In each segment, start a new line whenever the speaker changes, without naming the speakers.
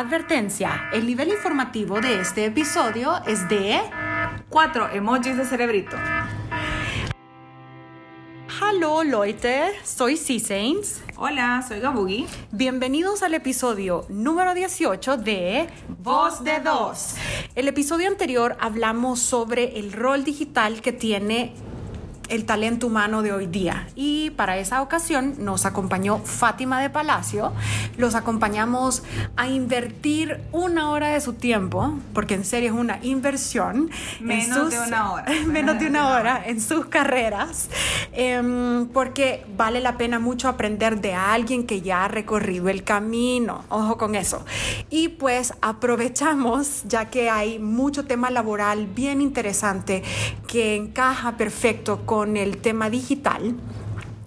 Advertencia, el nivel informativo de este episodio es de...
Cuatro emojis de cerebrito.
Hallo Leute, soy C-Saints.
Hola, soy Gabugi.
Bienvenidos al episodio número 18 de
Voz de Dos.
El episodio anterior hablamos sobre el rol digital que tiene el talento humano de hoy día. Y para esa ocasión nos acompañó Fátima de Palacio. Los acompañamos a invertir una hora de su tiempo, porque en serio es una inversión.
Menos de una hora.
menos de una hora en sus carreras, em, porque vale la pena mucho aprender de alguien que ya ha recorrido el camino. Ojo con eso. Y pues aprovechamos, ya que hay mucho tema laboral bien interesante que encaja perfecto con el tema digital.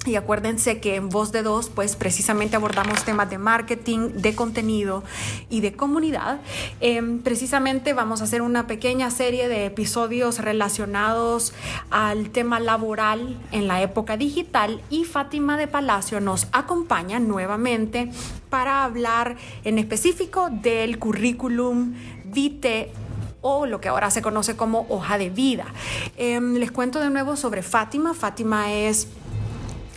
Y acuérdense que en Voz de Dos, pues precisamente abordamos temas de marketing, de contenido y de comunidad. Eh, precisamente vamos a hacer una pequeña serie de episodios relacionados al tema laboral en la época digital y Fátima de Palacio nos acompaña nuevamente para hablar en específico del currículum vitae o lo que ahora se conoce como hoja de vida. Eh, les cuento de nuevo sobre Fátima. Fátima es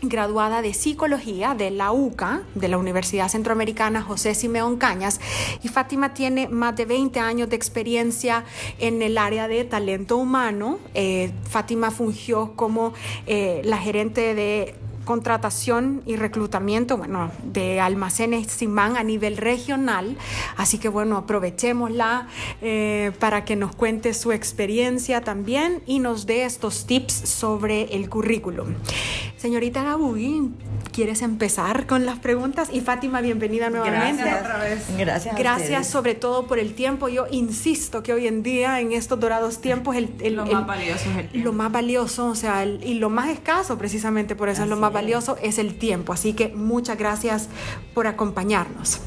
graduada de psicología de la UCA, de la Universidad Centroamericana José Simeón Cañas, y Fátima tiene más de 20 años de experiencia en el área de talento humano. Eh, Fátima fungió como eh, la gerente de contratación y reclutamiento, bueno, de almacenes Simán a nivel regional. Así que bueno, aprovechémosla eh, para que nos cuente su experiencia también y nos dé estos tips sobre el currículum. Señorita Gabugi, ¿quieres empezar con las preguntas? Y Fátima, bienvenida nuevamente.
Gracias otra vez.
Gracias.
Gracias sobre todo por el tiempo. Yo insisto que hoy en día, en estos dorados tiempos, el, el-
Lo
el-
más valioso es el tiempo.
Lo más valioso, o sea, el- y lo más escaso, precisamente por eso es lo más. Valioso, es el tiempo. Así que muchas gracias por acompañarnos.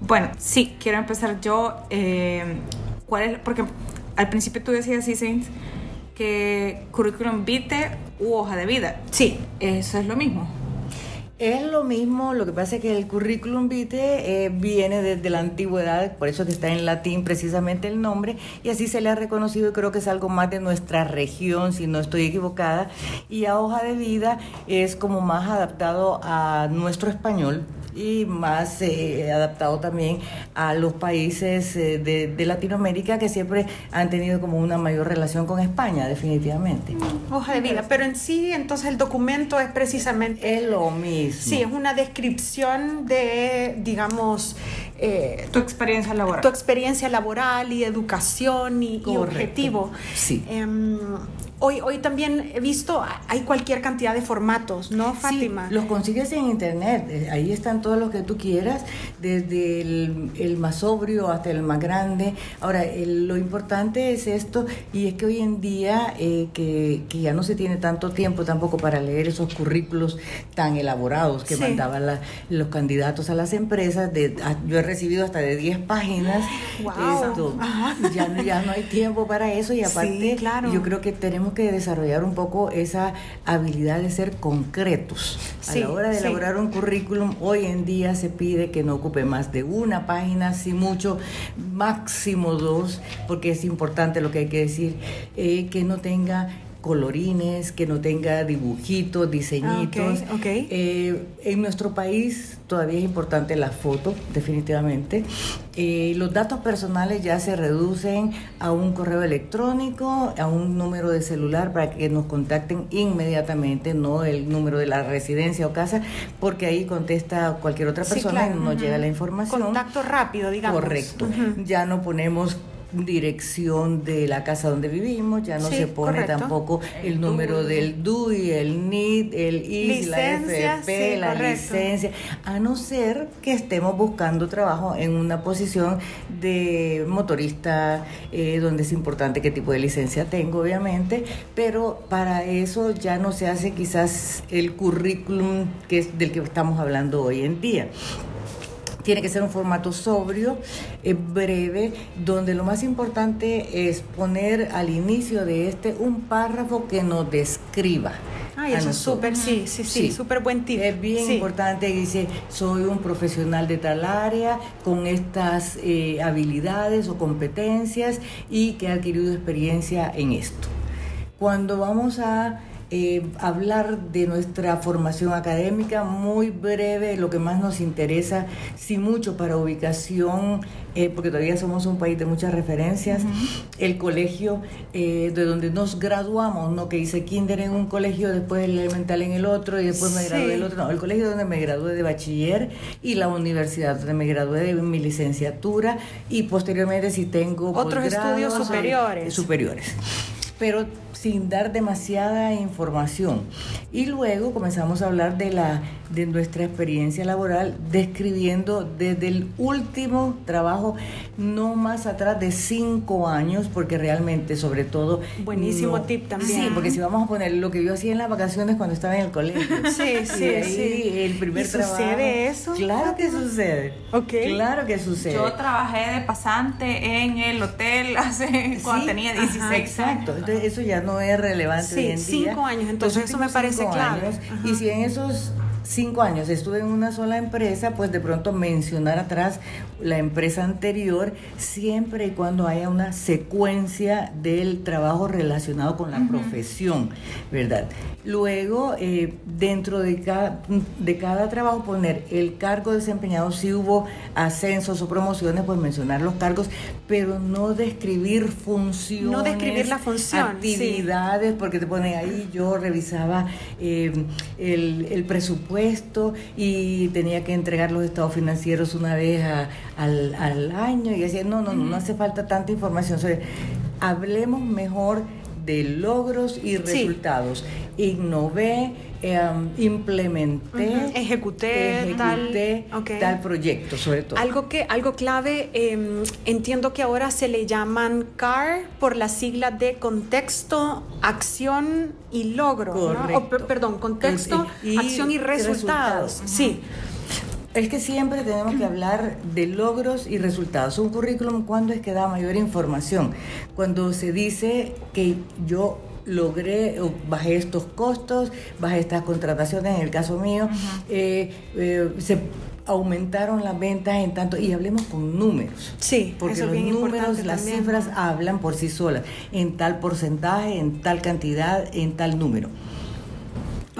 Bueno, sí, quiero empezar yo. eh, ¿Cuál es? Porque al principio tú decías, sí, Saints, que currículum vitae u hoja de vida.
Sí,
Eso es lo mismo.
Es lo mismo, lo que pasa es que el currículum vitae eh, viene desde la antigüedad, por eso que está en latín precisamente el nombre, y así se le ha reconocido y creo que es algo más de nuestra región, si no estoy equivocada, y a hoja de vida es como más adaptado a nuestro español y más eh, adaptado también a los países eh, de, de Latinoamérica que siempre han tenido como una mayor relación con España, definitivamente.
hoja de vida. Pero en sí, entonces el documento es precisamente...
Es lo mismo.
Sí, es una descripción de, digamos, eh,
Tu experiencia laboral.
tu experiencia laboral y educación y, y objetivo.
Sí.
Hoy, hoy también he visto, hay cualquier cantidad de formatos, ¿no, Fátima?
Sí, los consigues en internet, eh, ahí están todos los que tú quieras, desde el, el más sobrio hasta el más grande. Ahora, el- lo importante es esto, y es que hoy en día, eh, que, que ya no se tiene tanto tiempo tampoco para leer esos currículos tan elaborados que
Sí.
mandaban la- los candidatos a las empresas, de, a- yo he recibido hasta de 10 páginas, esto,
Ajá.
ya, ya no hay tiempo para eso, y
Sí,
aparte,
claro.
yo creo que tenemos que desarrollar un poco esa habilidad de ser concretos. A la hora de
sí.
elaborar un currículum, hoy en día se pide que no ocupe más de una página, si mucho, máximo dos, porque es importante lo que hay que decir, eh, que no tenga colorines, que no tenga dibujitos, diseñitos.
Ah.
Eh, en nuestro país todavía es importante la foto, definitivamente. Eh, los datos personales ya se reducen a un correo electrónico, a un número de celular para que nos contacten inmediatamente, no el número de la residencia o casa, porque ahí contesta cualquier otra
Sí,
persona
claro.
y nos llega la información.
Contacto rápido, digamos.
Correcto. Ya no ponemos dirección de la casa donde vivimos, ya no
Sí,
se pone
correcto.
tampoco el número del DUI, el NID, el IS, la
Licencia,
FP,
sí,
la
correcto.
licencia, a no ser que estemos buscando trabajo en una posición de motorista, eh, donde es importante qué tipo de licencia tengo, obviamente, pero para eso ya no se hace quizás el currículum que es del que estamos hablando hoy en día. Tiene que ser un formato sobrio, eh, breve, donde lo más importante es poner al inicio de este un párrafo que nos describa.
Ah, Ay, eso es súper, sí, sí, sí, súper buen tip.
Es bien importante, dice, soy un profesional de tal área con estas eh, habilidades o competencias y que he adquirido experiencia en esto. Cuando vamos a eh, hablar de nuestra formación académica, muy breve, lo que más nos interesa, sin mucho para ubicación, eh, porque todavía somos un país de muchas referencias, el colegio eh, de donde nos graduamos, no que hice kinder en un colegio, después el elemental en el otro y después me gradué del otro, no, el colegio donde me gradué de bachiller y la universidad donde me gradué de mi licenciatura y posteriormente si tengo
otros estudios superiores.
superiores pero sin dar demasiada información. Y luego comenzamos a hablar de, la, de nuestra experiencia laboral, describiendo desde el último trabajo, no más atrás de cinco años, porque realmente, sobre todo...
Buenísimo tip también.
Sí, porque si vamos a poner lo que yo hacía en las vacaciones cuando estaba en el colegio.
Sí, sí, sí.
El primer
¿Y ¿Sucede eso?
Claro que sucede.
Ok.
Claro que sucede.
Yo trabajé de pasante en el hotel hace cuando tenía 16
Exacto. Entonces, eso ya no es relevante
sí, cinco años, entonces eso me parece clave.
y si en esos cinco años estuve en una sola empresa, pues de pronto mencionar atrás la empresa anterior, siempre y cuando haya una secuencia del trabajo relacionado con la profesión, ¿verdad? Luego, eh, dentro de cada, de cada trabajo, poner el cargo desempeñado, si hubo ascensos o promociones, pues mencionar los cargos, pero no describir funciones.
No describir la función.
Actividades, porque te ponen ahí, yo revisaba eh, el, el presupuesto y tenía que entregar los estados financieros una vez al, al, año y decía, no, no, no, no hace falta tanta información. hablemos mejor de logros y resultados. Innové, em, implementé,
ejecuté,
tal, proyecto, sobre todo.
Algo que algo clave, em, entiendo que ahora se le llaman CAR por la sigla de contexto, acción y logro, ¿no? perdón, contexto, acción y resultados. Sí.
Es que siempre tenemos que hablar de logros y resultados. Un currículum, ¿cuándo es que da mayor información? Cuando se dice que yo logré, bajé estos costos, bajé estas contrataciones, en el caso mío, eh, eh, se aumentaron las ventas en tanto, y hablemos con números.
Sí,
porque los números, las cifras hablan por sí solas, en tal porcentaje, en tal cantidad, en tal número.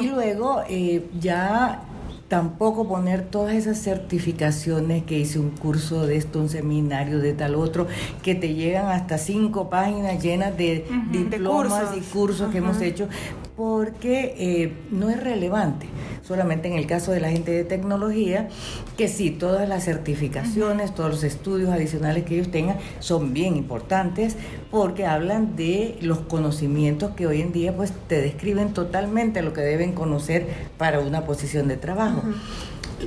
Y luego eh, ya tampoco poner todas esas certificaciones que hice un curso de esto, un seminario de tal otro, que te llegan hasta cinco páginas llenas de diplomas y cursos. que hemos hecho, porque eh, no es relevante. Solamente en el caso de la gente de tecnología, que sí, todas las certificaciones, todos los estudios adicionales que ellos tengan son bien importantes porque hablan de los conocimientos que hoy en día pues te describen totalmente lo que deben conocer para una posición de trabajo.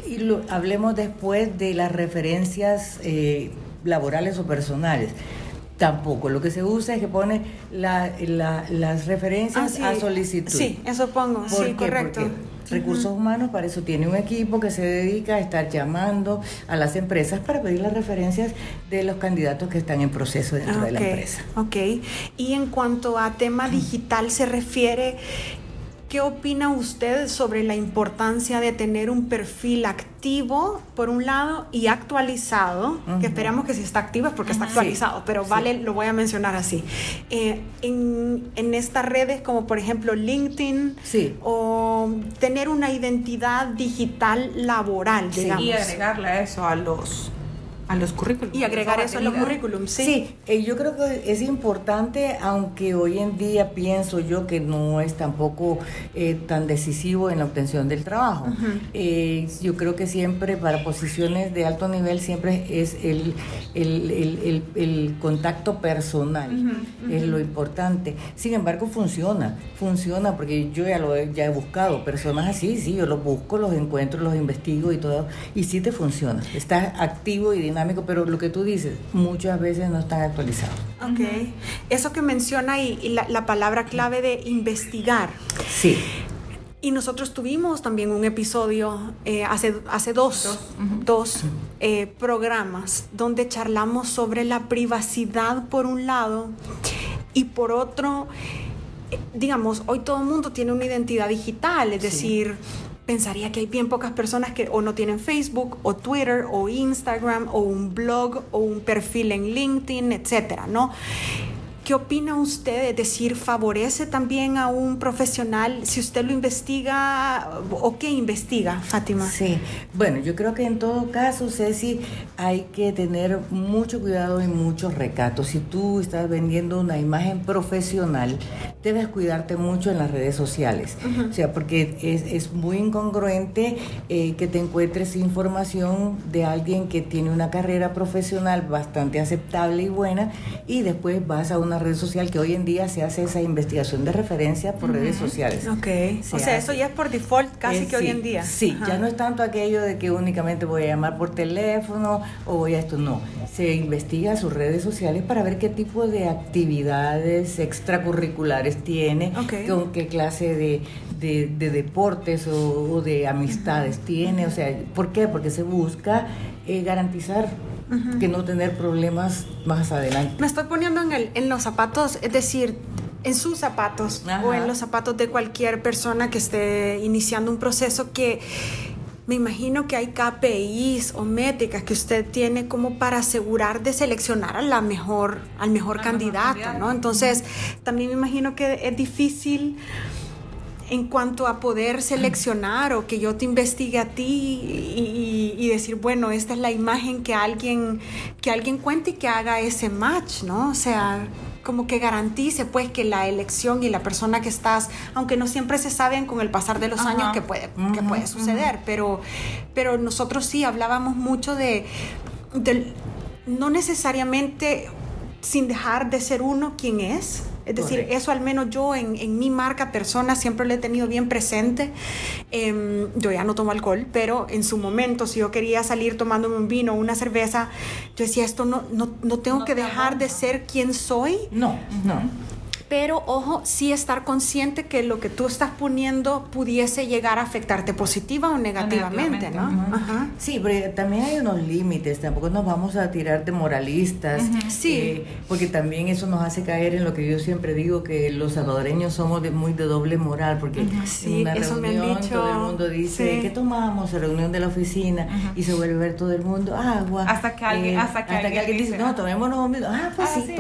Y lo, hablemos después de las referencias eh, laborales o personales. Tampoco, lo que se usa es que pone las referencias
ah,
a solicitud.
Sí, eso pongo, sí, correcto.
recursos humanos para eso tiene un equipo que se dedica a estar llamando a las empresas para pedir las referencias de los candidatos que están en proceso dentro de la empresa.
Ok, y en cuanto a tema digital se refiere, ¿Qué opina usted sobre la importancia de tener un perfil activo, por un lado, y actualizado? Que esperamos que si está activo es porque está actualizado, pero vale, lo voy a mencionar así. Eh, en, en, estas redes como por ejemplo LinkedIn, o tener una identidad digital laboral, digamos.
Y agregarle eso a los a los currículums.
Y agregar eso a los currículums, sí.
Sí, eh, yo creo que es importante, aunque hoy en día pienso yo que no es tampoco eh, tan decisivo en la obtención del trabajo. Eh, yo creo que siempre para posiciones de alto nivel siempre es el, el, contacto personal, es lo importante. Sin embargo, funciona, funciona porque yo ya lo he, ya he buscado, personas así, sí, yo los busco, los encuentro, los investigo y todo, y sí te funciona. Estás activo y dinámico pero lo que tú dices, muchas veces no están actualizados.
Ok. Eso que menciona y, la, palabra clave de investigar.
Sí.
Y nosotros tuvimos también un episodio eh, hace, hace dos, dos, eh, programas donde charlamos sobre la privacidad por un lado y por otro digamos, hoy todo el mundo tiene una identidad digital, es decir, pensaría que hay bien pocas personas que o no tienen Facebook o Twitter o Instagram o un blog o un perfil en LinkedIn, etcétera, ¿no? ¿Qué opina usted? Es decir, ¿favorece también a un profesional si usted lo investiga o qué investiga, Fátima?
Sí, bueno, yo creo que en todo caso, Ceci, hay que tener mucho cuidado y muchos recatos. Si tú estás vendiendo una imagen profesional, debes cuidarte mucho en las redes sociales. O sea, porque es, es muy incongruente eh, que te encuentres información de alguien que tiene una carrera profesional bastante aceptable y buena y después vas a una red social que hoy en día se hace esa investigación de referencia por redes sociales.
Ok. o sea, eso ya es por default casi que hoy en día.
Sí, ya no es tanto aquello de que únicamente voy a llamar por teléfono o voy a esto, no. Se investiga sus redes sociales para ver qué tipo de actividades extracurriculares tiene, con qué clase de, de, deportes o, de amistades tiene. O sea, ¿por qué? Porque se busca eh, garantizar que no tener problemas más adelante.
Me estoy poniendo en, el, en los zapatos, es decir, en sus zapatos o en los zapatos de cualquier persona que esté iniciando un proceso que me imagino que hay KPIs o métricas que usted tiene como para asegurar de seleccionar a la mejor, al mejor candidato, ¿no? Entonces, también me imagino que es difícil en cuanto a poder seleccionar o que yo te investigue a ti y, decir, bueno, esta es la imagen que alguien, que alguien cuente y que haga ese match, ¿no? O sea, como que garantice pues que la elección y la persona que estás, aunque no siempre se saben con el pasar de los años que puede, que puede suceder, pero, pero nosotros sí hablábamos mucho de, de no necesariamente sin dejar de ser uno quien es, es decir, eso al menos yo en, en, mi marca persona siempre lo he tenido bien presente. Em, yo ya no tomo alcohol, pero en su momento, si yo quería salir tomándome un vino o una cerveza, yo decía, esto no, no, no tengo que dejar de ser quien soy.
No, no
pero ojo, sí estar consciente que lo que tú estás poniendo pudiese llegar a afectarte positiva o negativamente, ¿no?
Sí, pero también hay unos límites, tampoco nos vamos a tirar de moralistas,
sí.
Eh, porque también eso nos hace caer en lo que yo siempre digo, que los salvadoreños somos de, muy de doble moral, porque en una reunión todo el mundo dice, ¿qué tomamos? Reunión de la oficina, y se vuelve a ver todo el mundo, agua.
Hasta que alguien,
eh, hasta que alguien, dice, no, tomémonos un ah, pues ah, sí.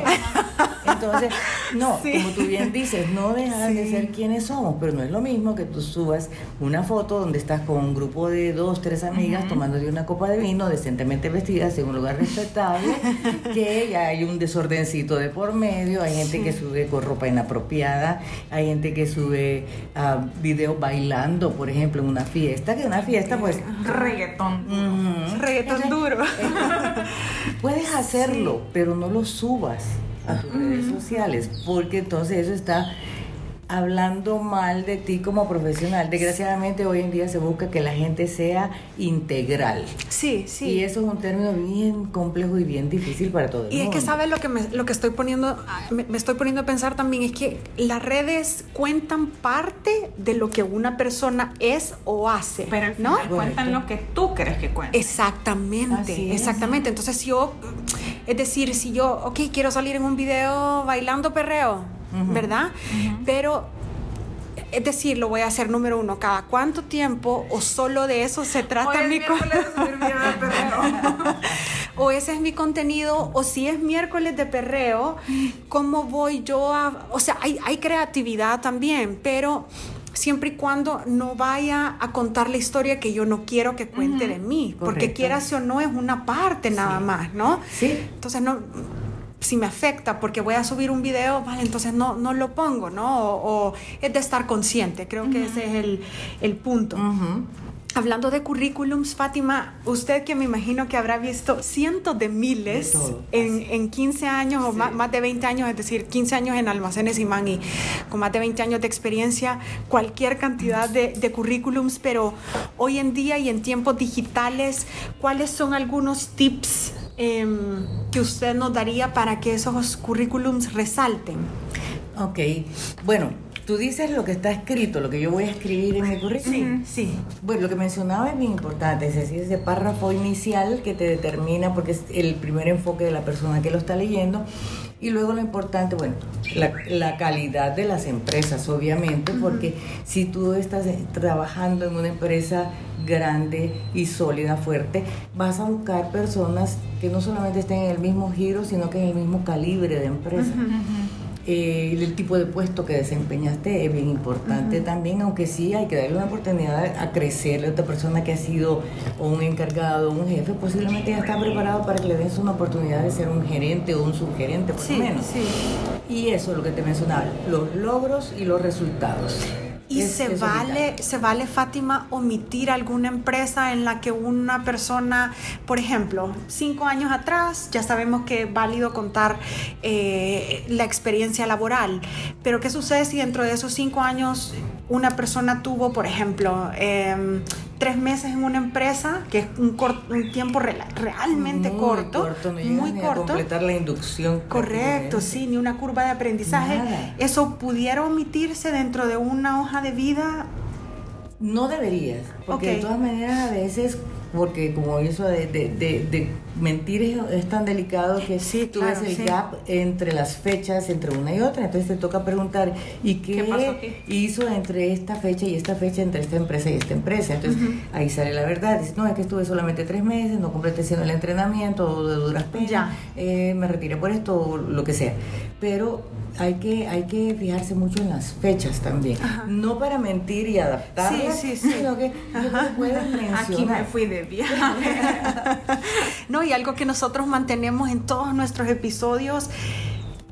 Entonces, no, como tú bien dices, no dejan de ser quienes somos, pero no es lo mismo que tú subas una foto donde estás con un grupo de dos, tres amigas tomando de una copa de vino, decentemente vestidas en un lugar respetable, que ya hay un desordencito de por medio, hay gente que sube con ropa inapropiada, hay gente que sube uh, videos bailando, por ejemplo, en una fiesta, que una fiesta pues...
Reggaetón.
Reggaetón duro.
puedes hacerlo, pero no lo subas a tus redes sociales, porque entonces eso está hablando mal de ti como profesional. Desgraciadamente hoy en día se busca que la gente sea integral.
Sí, sí.
Y eso es un término bien complejo y bien difícil para todo el
y
mundo.
Y es que sabes lo que me, lo que estoy poniendo me, estoy poniendo a pensar también es que las redes cuentan parte de lo que una persona es o hace,
pero
¿no?
cuentan lo que tú crees que cuentan.
Exactamente, exactamente. Entonces si yo es decir, si yo, ok, quiero salir en un video bailando perreo, ¿verdad? Pero es decir, lo voy a hacer número uno, cada cuánto tiempo o solo de eso se trata mi o ese es mi contenido o si es miércoles de perreo, ¿cómo voy yo a, o sea, hay, hay creatividad también, pero siempre y cuando no vaya a contar la historia que yo no quiero que cuente de mí, porque quieras o no es una parte nada más, ¿no?
Sí.
Entonces no si me afecta porque voy a subir un video, vale, entonces no, no lo pongo, ¿no? O, es de estar consciente, creo que ese es el, el punto. Hablando de currículums, Fátima, usted que me imagino que habrá visto cientos de miles en, en, 15 años o más, de 20 años, es decir, 15 años en almacenes y y con más de 20 años de experiencia, cualquier cantidad de, de currículums, pero hoy en día y en tiempos digitales, ¿cuáles son algunos tips em, que usted nos daría para que esos currículums resalten?
Ok, bueno, Tú dices lo que está escrito, lo que yo voy a escribir en mi currículum.
Sí, sí.
Bueno, lo que mencionaba es bien importante, es decir, ese párrafo inicial que te determina, porque es el primer enfoque de la persona que lo está leyendo, y luego lo importante, bueno, la, la calidad de las empresas, obviamente, porque si tú estás trabajando en una empresa grande y sólida, fuerte, vas a buscar personas que no solamente estén en el mismo giro, sino que en el mismo calibre de empresa. Eh, el tipo de puesto que desempeñaste es bien importante también, aunque sí hay que darle una oportunidad a crecerle a otra persona que ha sido o un encargado o un jefe, posiblemente ya está preparado para que le des una oportunidad de ser un gerente o un subgerente, por
Sí,
lo menos.
sí.
Y eso es lo que te mencionaba, los logros y los resultados.
Y
Es-
se
es
vale, se vale, Fátima, omitir alguna empresa en la que una persona, por ejemplo, cinco años atrás, ya sabemos que es válido contar eh, la experiencia laboral, pero ¿qué sucede si dentro de esos cinco años una persona tuvo, por ejemplo, em, tres meses en una empresa, que es un, cor- un tiempo realmente
Muy
corto,
no
muy
ni a
corto?
completar la inducción.
Correcto, sí, ni una curva de aprendizaje.
Nada.
¿Eso pudiera omitirse dentro de una hoja de vida?
No deberías, porque de todas maneras a veces, porque como eso de, de, de- de mentir es, es tan delicado que
Sí,
tú
claro,
ves el
sí.
gap entre las fechas, entre una y otra, entonces te toca preguntar, ¿y qué,
¿Qué
hizo entre esta fecha y esta fecha, entre esta empresa y esta empresa? Entonces ahí sale la verdad, dices, no, es que estuve solamente tres meses, no completé haciendo el entrenamiento, de duras penas, eh, me retiré por esto, o lo que sea. Pero hay que, hay que fijarse mucho en las fechas también, no para mentir y adaptarlas,
Sí, sí, sí.
sino que mencionar.
Aquí me fui de viaje.
No, y algo que nosotros mantenemos en todos nuestros episodios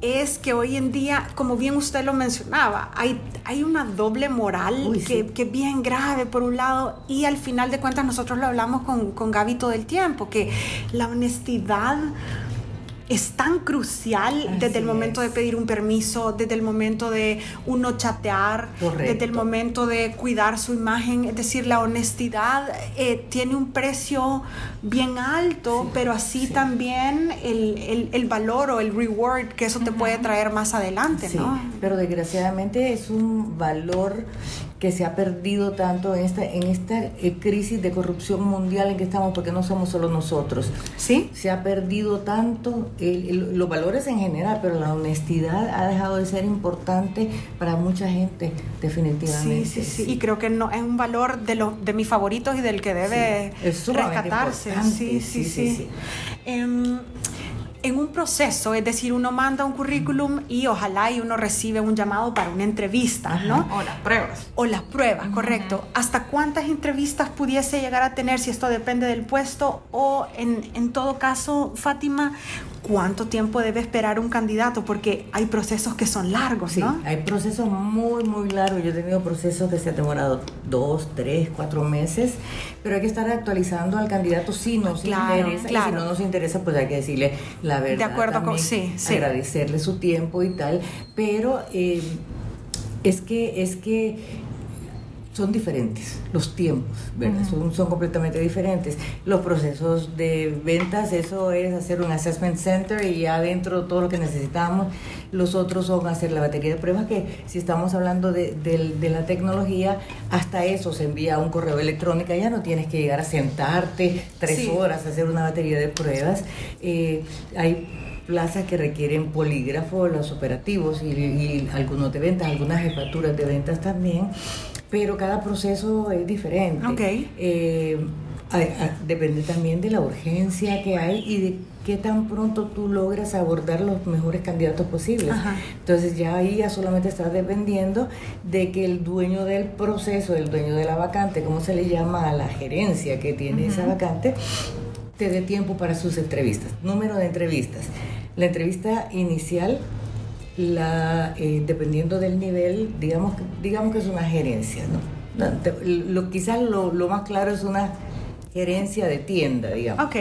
es que hoy en día, como bien usted lo mencionaba, hay, hay una doble moral
Uy,
que,
sí.
que es bien grave por un lado y al final de cuentas nosotros lo hablamos con, con Gaby todo el tiempo, que la honestidad es tan crucial
Así
desde el momento
es.
de pedir un permiso, desde el momento de uno chatear,
Correcto.
desde el momento de cuidar su imagen. Es decir, la honestidad eh, tiene un precio bien alto,
Sí,
pero así
sí.
también el, el- el valor o el reward que eso te puede traer más adelante,
Sí,
¿no?
pero desgraciadamente es un valor que se ha perdido tanto en esta, en esta eh, crisis de corrupción mundial en que estamos, porque no somos solo nosotros.
Sí.
Se ha perdido tanto el- el- los valores en general, pero la honestidad ha dejado de ser importante para mucha gente,
Sí,
definitivamente.
sí, sí, Y creo que no es un valor de los de mis favoritos y del que debe
Sí, es
rescatarse. Sí, sí,
sí,
sí.
sí, sí.
Em, en un proceso, es decir, uno manda un currículum y ojalá y uno recibe un llamado para una entrevista, ¿no?
O las pruebas.
O las pruebas, correcto. ¿Hasta cuántas entrevistas pudiese llegar a tener si esto depende del puesto? O en, en todo caso, Fátima, ¿cuánto tiempo debe esperar un candidato? Porque hay procesos que son largos,
Sí,
¿no?
hay procesos muy, muy largos. Yo he tenido procesos que se han demorado dos, tres, cuatro meses, pero hay que estar actualizando al candidato si nos
Claro,
interesa. Y
claro.
si no nos interesa, pues hay que decirle la verdad.
De acuerdo con- sí.
Agradecerle su tiempo y tal. Pero eh, es que, es que son diferentes los tiempos, ¿verdad? son, son completamente diferentes. Los procesos de ventas, eso es hacer un assessment center y adentro todo lo que necesitamos. Los otros son hacer la batería de pruebas, que si estamos hablando de, la tecnología, hasta eso se envía un correo electrónico, ya no tienes que llegar a sentarte tres
Sí.
horas a hacer una batería de pruebas. Eh, hay plazas que requieren polígrafo, los operativos y, y algunos de ventas, algunas jefaturas de ventas también, pero cada proceso es diferente.
Ok.
Eh, a- a- depende también de la urgencia que hay y de qué tan pronto tú logras abordar los mejores candidatos posibles.
Ajá.
Entonces ya ahí ya solamente estás dependiendo de que el dueño del proceso, el dueño de la vacante, como se le llama a la gerencia que tiene esa vacante, te dé tiempo para sus entrevistas. Número de entrevistas. La entrevista inicial, la, eh, dependiendo del nivel, digamos, digamos que es una gerencia, ¿no? Lo, quizás lo, más claro es una gerencia de tienda, digamos.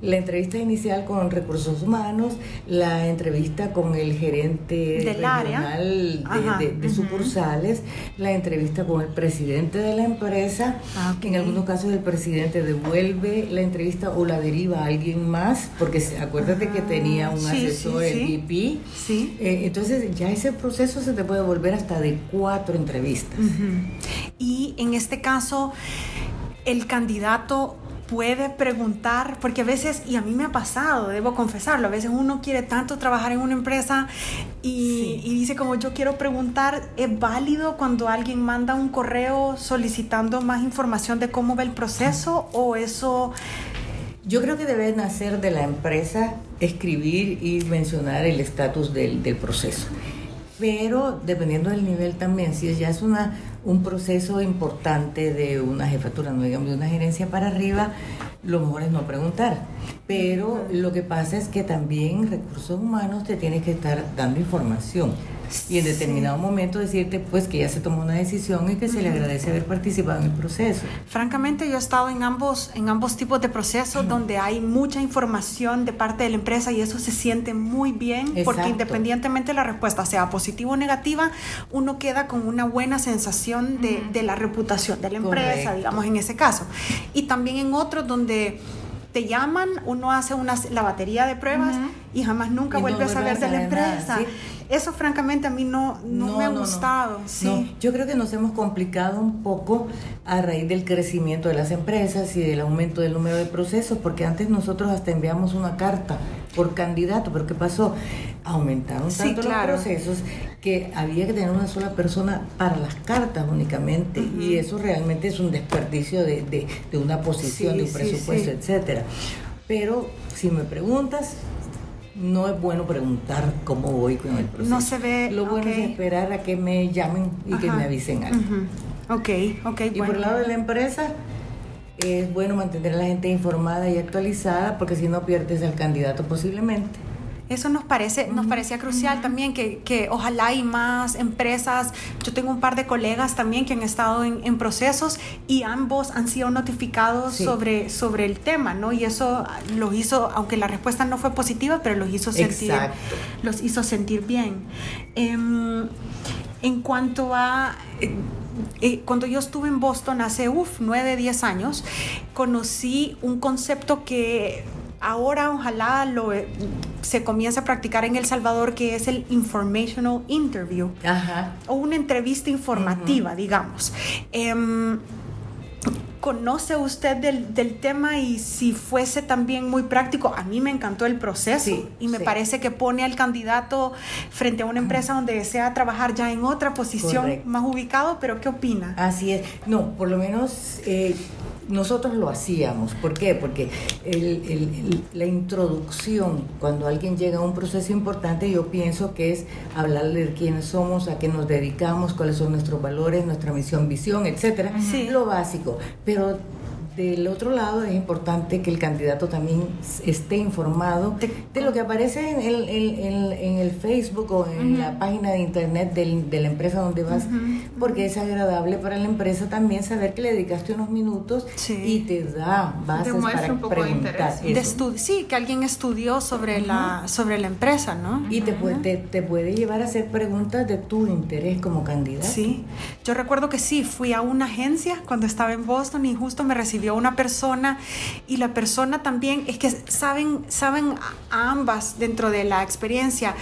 La entrevista inicial con recursos humanos, la entrevista con el gerente
Del área. Ajá,
de, sucursales, la entrevista con el presidente de la empresa,
Ah, ok.
en algunos casos el presidente devuelve la entrevista o la deriva a alguien más, porque acuérdate que tenía un
Ah, sí,
asesor,
sí,
el
sí.
VP.
Sí.
Eh, entonces ya ese proceso se te puede volver hasta de cuatro entrevistas.
Y en este caso, el candidato puede preguntar, porque a veces, y a mí me ha pasado, debo confesarlo, a veces uno quiere tanto trabajar en una empresa y,
Sí.
y dice como yo quiero preguntar, ¿es válido cuando alguien manda un correo solicitando más información de cómo va el proceso o eso...
Yo creo que debe nacer de la empresa escribir y mencionar el estatus del, del proceso. Pero dependiendo del nivel también, si ya es una, un proceso importante de una jefatura, no digamos de una gerencia para arriba, lo mejor es no preguntar. Pero lo que pasa es que también recursos humanos te tiene que estar dando información. Y en determinado momento decirte pues que ya se tomó una decisión y que se le agradece haber participado en el proceso.
Francamente, yo he estado en ambos, en ambos tipos de procesos donde hay mucha información de parte de la empresa y eso se siente muy bien porque independientemente de la respuesta sea positiva o negativa, uno queda con una buena sensación de, de la reputación de la empresa,
Correcto.
digamos en ese caso. Y también en otros donde te llaman, uno hace una, la batería de pruebas y jamás nunca
Y no
vuelve a saber de la
nada,
empresa.
sí.
Eso francamente a mí no, no, me ha gustado. Sí.
Yo creo que nos hemos complicado un poco a raíz del crecimiento de las empresas y del aumento del número de procesos, porque antes nosotros hasta enviamos una carta por candidato, pero ¿qué pasó? Aumentaron
Sí,
tanto
claro.
los procesos que había que tener una sola persona para las cartas únicamente, y eso realmente es un desperdicio de, de- de una posición,
Sí,
de un presupuesto,
sí.
etcétera. Pero si me preguntas, no es bueno preguntar cómo voy con el proceso.
No se ve,
Lo bueno es esperar a que me llamen y que me avisen algo.
Ujú. Ok, ok,
Y por el lado de la empresa, es bueno mantener a la gente informada y actualizada porque si no pierdes al candidato posiblemente.
Eso nos parece, nos parecía crucial también que, que ojalá hay más empresas. Yo tengo un par de colegas también que han estado en, en procesos y ambos han sido notificados
Sí.
sobre, sobre el tema, ¿no? Y eso los hizo, aunque la respuesta no fue positiva, pero los hizo sentir,
Exacto.
los hizo sentir bien. Em, en cuanto a eh, eh, cuando yo estuve en Boston hace, uff, 9, 10 años, conocí un concepto que ahora ojalá lo, eh, se comience a practicar en El Salvador, que es el informational interview
Ajá.
o una entrevista informativa, digamos. Em, ¿Conoce usted del, del tema y si fuese también muy práctico? A mí me encantó el proceso
Sí,
y me
sí.
parece que pone al candidato frente a una empresa donde desea trabajar ya en otra posición
Correcto.
más ubicado, pero ¿qué opina?
Así es. No, por lo menos eh, nosotros lo hacíamos. ¿Por qué? Porque el- el- el- la introducción, cuando alguien llega a un proceso importante, yo pienso que es hablarle de quiénes somos, a qué nos dedicamos, cuáles son nuestros valores, nuestra misión, visión, etcétera.
Sí.
Lo básico. Pero del otro lado es importante que el candidato también esté informado
De-
de lo que aparece en el, en- en- en el Facebook o en la página de internet del- de la empresa donde vas, porque es agradable para la empresa también saber que le dedicaste unos minutos
Sí.
y te da bases
Demuestra
para
un poco de
preguntar.
interés.
De
eso.
estu- sí, que alguien estudió sobre, la, sobre la empresa, ¿no?
Y te puede, te, te puede llevar a hacer preguntas de tu interés como candidato.
Sí, yo recuerdo que sí, fui a una agencia cuando estaba en Boston y justo me recibió una persona y la persona también, es que saben, saben a ambas dentro de la experiencia,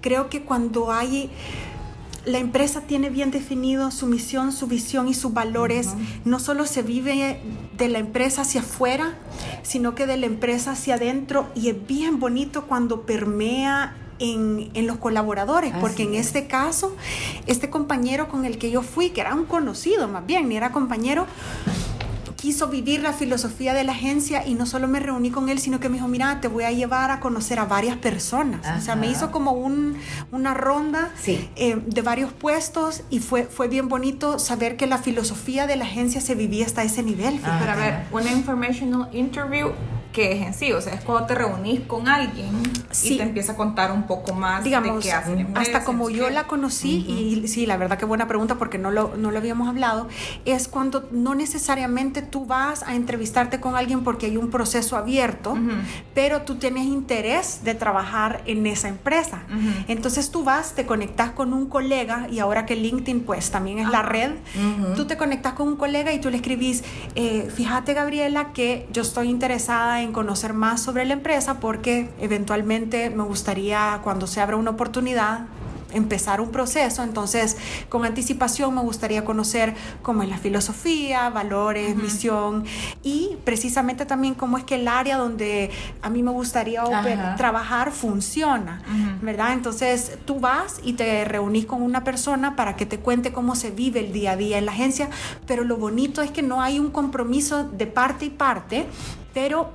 creo que cuando hay... La empresa tiene bien definido su misión, su visión y sus valores. No solo se vive de la empresa hacia afuera, sino que de la empresa hacia adentro. Y es bien bonito cuando permea en, en los colaboradores, porque en
es.
este caso, este compañero con el que yo fui, que era un conocido más bien, ni era compañero, quiso vivir la filosofía de la agencia y no solo me reuní con él, sino que me dijo, mira, te voy a llevar a conocer a varias personas. O sea, me
Ajá.
hizo como un, una ronda
Sí.
eh, de varios puestos y fue, fue bien bonito saber que la filosofía de la agencia se vivía hasta ese nivel.
Ah.
Pero a ver, una informational interview qué es en sí, o sea, es cuando te reunís con alguien
Sí.
y te empieza a contar un poco más
digamos,
de qué hace la empresa,
hasta como yo la conocí, y sí, la verdad que buena pregunta porque no lo, no lo habíamos hablado, es cuando no necesariamente tú vas a entrevistarte con alguien porque hay un proceso abierto,
Ujú.
pero tú tienes interés de trabajar en esa empresa.
Ujú.
Entonces tú vas, te conectas con un colega y ahora que LinkedIn pues también es la
Ajá.
red, tú te conectas con un colega y tú le escribís, eh, fíjate Gabriela que yo estoy interesada en conocer más sobre la empresa porque eventualmente me gustaría cuando se abra una oportunidad empezar un proceso, entonces con anticipación me gustaría conocer cómo es la filosofía, valores, misión y precisamente también cómo es que el área donde a mí me gustaría
Ajá.
trabajar funciona. ¿verdad? Entonces tú vas y te reunís con una persona para que te cuente cómo se vive el día a día en la agencia, pero lo bonito es que no hay un compromiso de parte y parte, pero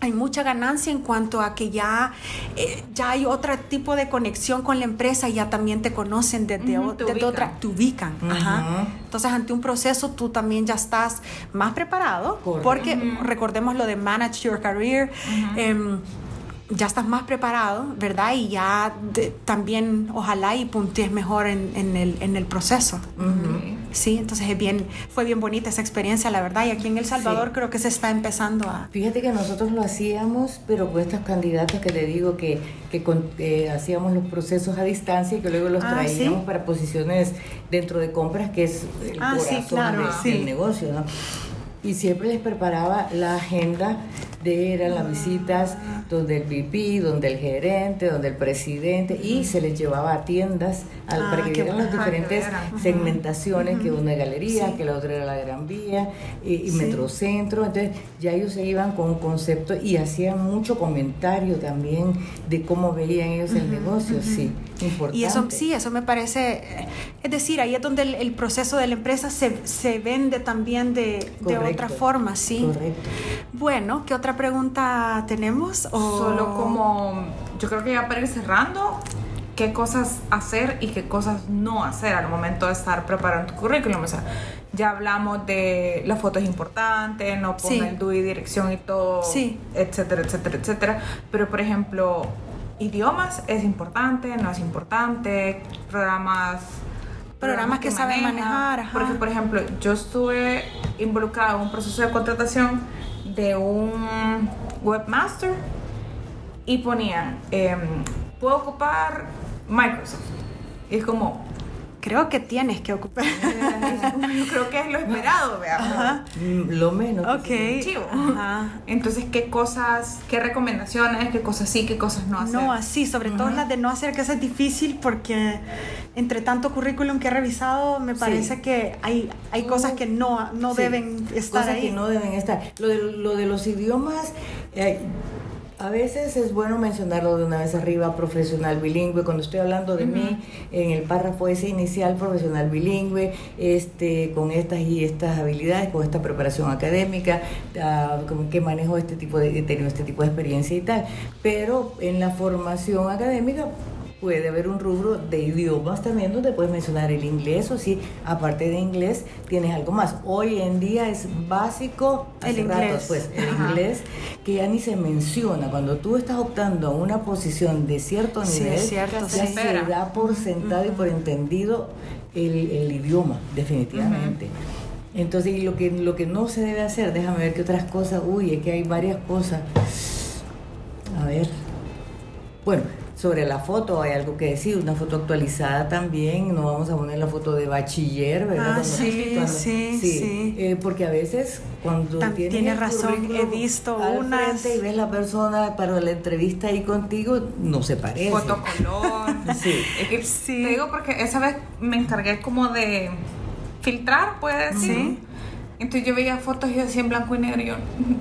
hay mucha ganancia en cuanto a que ya, eh, ya hay otro tipo de conexión con la empresa y ya también te conocen desde,
te
desde otra, te ubican. ajá. Entonces, ante un proceso, tú también ya estás más preparado,
Correcto.
porque recordemos lo de Manage Your Career. Ya estás más preparado, ¿verdad? Y ya de- también, ojalá y puntees mejor en, en el, en el proceso. Sí, entonces es bien, fue bien bonita esa experiencia, la verdad. Y aquí en El Salvador
Sí.
creo que se está empezando a...
Fíjate que nosotros lo hacíamos, pero con estas candidatas que te digo que, que con- eh, hacíamos los procesos a distancia y que luego los
Ah,
traíamos
¿sí?
para posiciones dentro de compras, que es el
Ah, sí,
corazón
claro,
de-
sí.
del negocio, ¿no? Y siempre les preparaba la agenda de eran las visitas donde el VP, donde el gerente, donde el presidente y se les llevaba a tiendas al-
Ah,
para que vieran las diferentes segmentaciones, que una galería,
Sí.
que la otra era la Gran Vía y, y
Sí.
Metrocentro. Entonces ya ellos se iban con un concepto y hacían mucho comentario también de cómo veían ellos el negocio. Sí, importante.
Y eso sí, eso me parece, eh, es decir, ahí es donde el, el proceso de la empresa se, se vende también de, de otra forma, sí.
Correcto.
Bueno, ¿qué otra pregunta tenemos? O-
Solo como, yo creo que ya para ir cerrando, qué cosas hacer y qué cosas no hacer al momento de estar preparando tu currículum. O sea, ya hablamos de la foto es importante, no ponga
Sí.
el DUI, dirección y todo,
Sí.
etcétera, etcétera, etcétera. Pero, por ejemplo, idiomas es importante, no es importante, programas...
Programas que saben
maneja.
manejar, ajá.
Porque, por ejemplo, yo estuve involucrada en un proceso de contratación de un webmaster y ponían, em, puedo ocupar Microsoft. Y es como,
Creo que tienes que ocupar.
yo creo que es lo esperado, veamos.
Mm, Lo menos. que
ok.
se-
Chivo.
Ajá.
Entonces, ¿qué cosas, qué recomendaciones, qué cosas sí, qué cosas no hacer?
No, así, sobre todo las de no hacer, que eso es difícil porque entre tanto currículum que he revisado, me parece que hay, hay cosas que no, no
Sí,
deben estar
cosas
ahí.
que no deben estar. Lo de, lo de los idiomas, eh, a veces es bueno mencionarlo de una vez arriba, profesional bilingüe. Cuando estoy hablando de mí, en el párrafo ese inicial, profesional bilingüe, este, con estas y estas habilidades, con esta preparación académica, ah, como que manejo este tipo de, he tenido este tipo de experiencia y tal. Pero en la formación académica puede haber un rubro de idiomas también donde puedes mencionar el inglés o si aparte de inglés tienes algo más. Hoy en día es básico
El inglés.
pues el
Ajá.
inglés que ya ni se menciona. Cuando tú estás optando a una posición de cierto nivel,
cierto,
ya se da por sentado y por entendido el, el idioma, definitivamente. Entonces, y lo que, lo que no se debe hacer, déjame ver qué otras cosas, uy, es que hay varias cosas. A ver. Bueno, sobre la foto hay algo que decir, una foto actualizada también, no vamos a poner la foto de bachiller, ¿verdad?
Ah, sí, sí, sí.
Eh, porque a veces cuando tienes
tiene razón, he visto
frente y ves la persona para la entrevista ahí contigo, no se parece.
Fotocolor.
Sí.
Es que
Sí.
Te digo porque esa vez me encargué como de filtrar, puede decir.
Sí.
Entonces yo veía fotos y yo decía en blanco y negro y yo,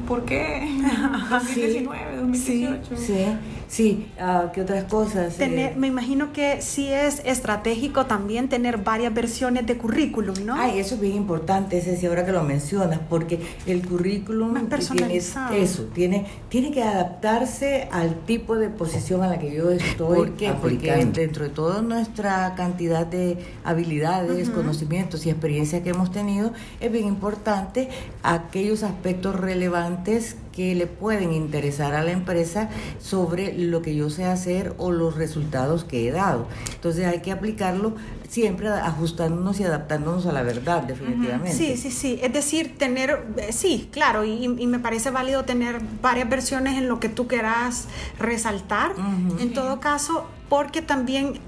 ¿por qué? 2019, 2018.
Sí, sí, ah, ¿qué otras cosas?
Tener-
Eh,
me imagino que sí es estratégico también tener varias versiones de currículum, ¿no?
Ay, eso es bien importante, Ceci, ahora que lo mencionas, porque el currículum
Más
tiene
personalizado.
eso, tiene, tiene que adaptarse al tipo de posición a la que yo estoy
¿Por qué? Porque
dentro de toda nuestra cantidad de habilidades, conocimientos y experiencias que hemos tenido, es bien importante aquellos aspectos relevantes que le pueden interesar a la empresa sobre lo que yo sé hacer o los resultados que he dado. Entonces hay que aplicarlo siempre ajustándonos y adaptándonos a la verdad, definitivamente.
Sí, sí, sí. Es decir, tener, eh, sí, claro, y, me parece válido tener varias versiones en lo que tú quieras resaltar. En todo caso, porque también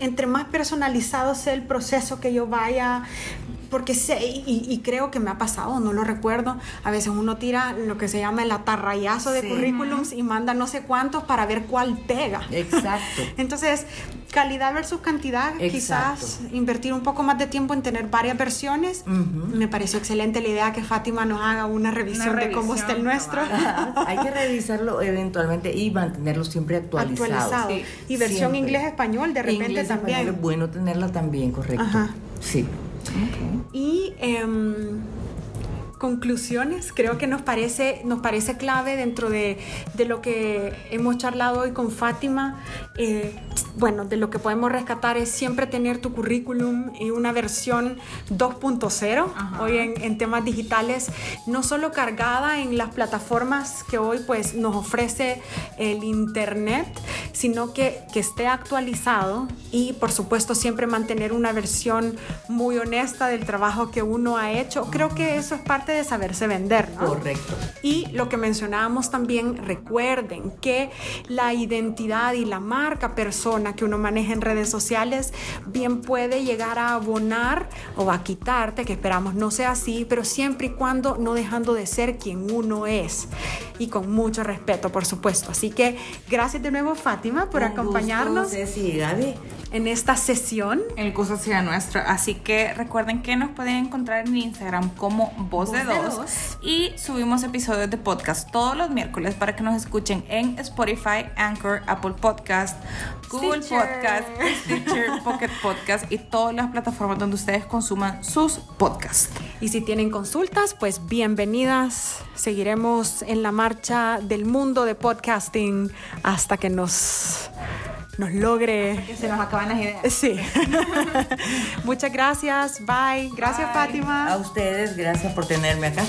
entre más personalizado sea el proceso que yo vaya porque sé, y, creo que me ha pasado, no lo recuerdo, a veces uno tira lo que se llama el atarrayazo de currículums y manda no sé cuántos para ver cuál pega.
Exacto.
Entonces, calidad versus cantidad, quizás invertir un poco más de tiempo en tener varias versiones. Me pareció excelente la idea que Fátima nos haga una revisión, de cómo está el nuestro.
Hay que revisarlo eventualmente y mantenerlo siempre actualizado. actualizado.
Y versión inglés-español, de repente también.
Es bueno tenerla también, correcto. Sí.
Y em, conclusiones, creo que nos parece, nos parece clave dentro de, lo que hemos charlado hoy con Fátima. Eh, bueno, de lo que podemos rescatar es siempre tener tu currículum y una versión 2.0 hoy en, temas digitales, no solo cargada en las plataformas que hoy pues nos ofrece el Internet, sino que, que esté actualizado y por supuesto siempre mantener una versión muy honesta del trabajo que uno ha hecho. Creo que eso es parte de saberse vender, ¿no?
Correcto.
Y lo que mencionábamos también, recuerden que la identidad y la marca persona que uno maneja en redes sociales bien puede llegar a abonar o a quitarte, que esperamos no sea así, pero siempre y cuando no dejando de ser quien uno es y con mucho respeto, por supuesto. Así que gracias de nuevo, Fátima, por acompañarnos. en esta sesión.
El gusto sea nuestro. Así que recuerden que nos pueden encontrar en Instagram como Voz, de, dos, y subimos episodios de podcast todos los miércoles para que nos escuchen en Spotify, Anchor, Apple Podcast, Google Podcast, Stitcher, Pocket Podcast y todas las plataformas donde ustedes consuman sus podcasts.
Y si tienen consultas, pues bienvenidas. Seguiremos en la marcha del mundo de podcasting hasta que nos nos logre.
Que se nos acaban las ideas.
Sí. Muchas gracias. Bye. Gracias, Fátima.
A ustedes, gracias por tenerme acá.